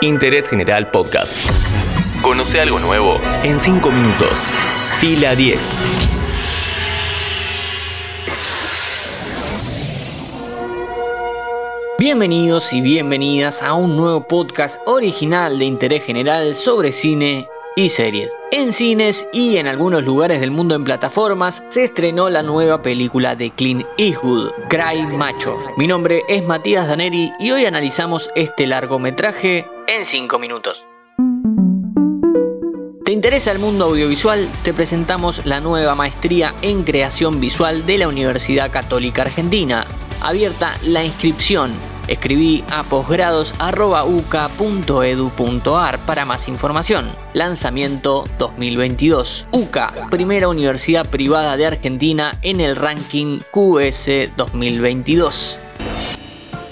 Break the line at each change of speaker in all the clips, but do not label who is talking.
Interés General Podcast. Conoce algo nuevo en 5 minutos. Fila 10.
Bienvenidos y bienvenidas a un nuevo podcast original de interés general sobre cine y series. En cines y en algunos lugares del mundo en plataformas se estrenó la nueva película de Clint Eastwood, Cry Macho. Mi nombre es Matías Daneri y hoy analizamos este largometraje en 5 minutos. ¿Te interesa el mundo audiovisual? Te presentamos la nueva maestría en creación visual de la Universidad Católica Argentina. Abierta la inscripción Escribí a posgrados.uca.edu.ar para más información. Lanzamiento 2022. UCA, primera universidad privada de Argentina en el ranking QS 2022.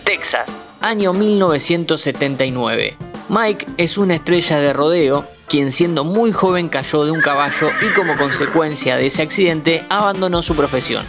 Texas, año 1979. Mike es una estrella de rodeo quien siendo muy joven cayó de un caballo y como consecuencia de ese accidente abandonó su profesión.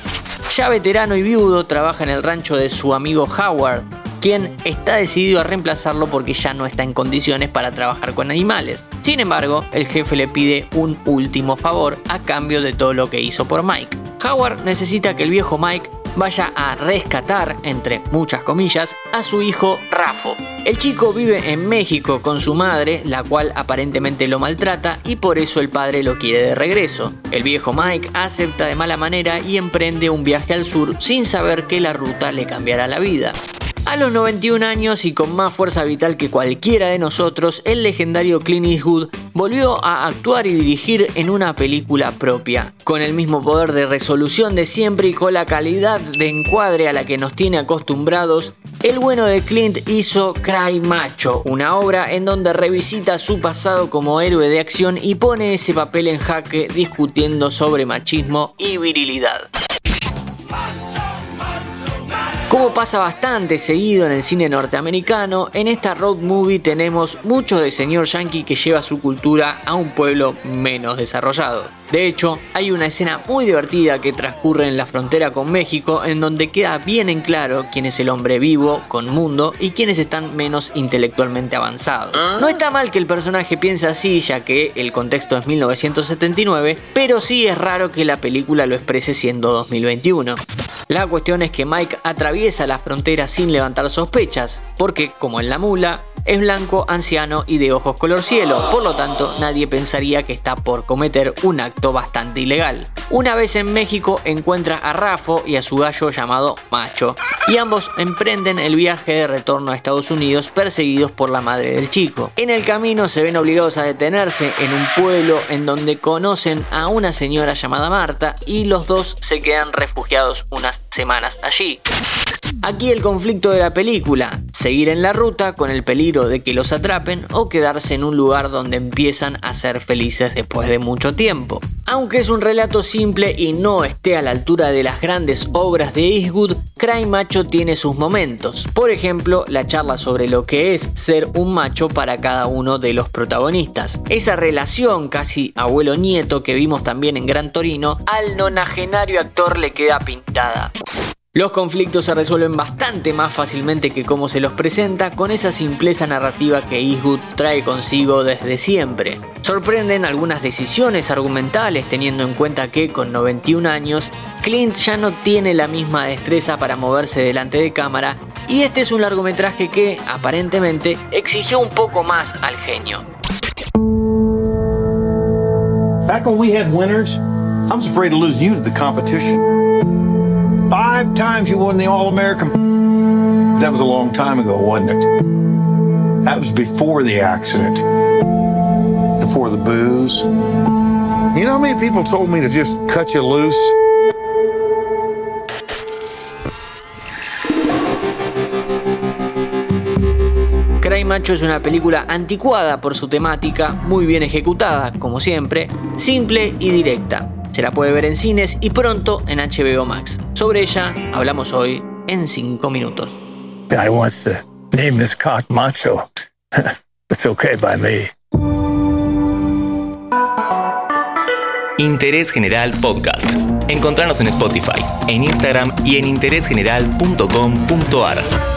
Ya veterano y viudo, trabaja en el rancho de su amigo Howard, quien está decidido a reemplazarlo porque ya no está en condiciones para trabajar con animales. Sin embargo, el jefe le pide un último favor a cambio de todo lo que hizo por Mike. Howard necesita que el viejo Mike vaya a rescatar, entre muchas comillas, a su hijo Rafo. El chico vive en México con su madre, la cual aparentemente lo maltrata y por eso el padre lo quiere de regreso. El viejo Mike acepta de mala manera y emprende un viaje al sur sin saber que la ruta le cambiará la vida. A los 91 años y con más fuerza vital que cualquiera de nosotros, el legendario Clint Eastwood volvió a actuar y dirigir en una película propia, con el mismo poder de resolución de siempre y con la calidad de encuadre a la que nos tiene acostumbrados. El bueno de Clint hizo Cry Macho, una obra en donde revisita su pasado como héroe de acción y pone ese papel en jaque discutiendo sobre machismo y virilidad. Como pasa bastante seguido en el cine norteamericano, en esta road movie tenemos mucho de señor yankee que lleva su cultura a un pueblo menos desarrollado. De hecho, hay una escena muy divertida que transcurre en la frontera con México en donde queda bien en claro quién es el hombre vivo con mundo y quiénes están menos intelectualmente avanzados. No está mal que el personaje piense así ya que el contexto es 1979, pero sí es raro que la película lo exprese siendo 2021. La cuestión es que Mike atraviesa la frontera sin levantar sospechas, porque, como en la mula, es blanco, anciano y de ojos color cielo, por lo tanto nadie pensaría que está por cometer un acto bastante ilegal. Una vez en México encuentra a Rafo y a su gallo llamado Macho, y ambos emprenden el viaje de retorno a Estados Unidos perseguidos por la madre del chico. En el camino se ven obligados a detenerse en un pueblo en donde conocen a una señora llamada Marta y los dos se quedan refugiados unas semanas allí. Aquí el conflicto de la película, seguir en la ruta con el peligro de que los atrapen o quedarse en un lugar donde empiezan a ser felices después de mucho tiempo. Aunque es un relato simple y no esté a la altura de las grandes obras de Eastwood, Cry Macho tiene sus momentos. Por ejemplo, la charla sobre lo que es ser un macho para cada uno de los protagonistas. Esa relación casi abuelo-nieto que vimos también en Gran Torino, al nonagenario actor le queda pintada. Los conflictos se resuelven bastante más fácilmente que como se los presenta con esa simpleza narrativa que Eastwood trae consigo desde siempre. Sorprenden algunas decisiones argumentales teniendo en cuenta que con 91 años Clint ya no tiene la misma destreza para moverse delante de cámara y este es un largometraje que aparentemente exigió un poco más al genio.
Back when we had winners, afraid to lose you to the competition. Five times you won the All American. That was a long time ago, wasn't it? That was before the accident, before the booze. You know how many people told me to just cut you loose?
Cry Macho es una película anticuada por su temática, muy bien ejecutada, como siempre, simple y directa. Se la puede ver en cines y pronto en HBO Max. Sobre ella hablamos hoy en 5 minutos.
Guy wants to name this cock macho. It's okay by me.
Interés General Podcast. Encontrarnos en Spotify, en Instagram y en interésgeneral.com.ar.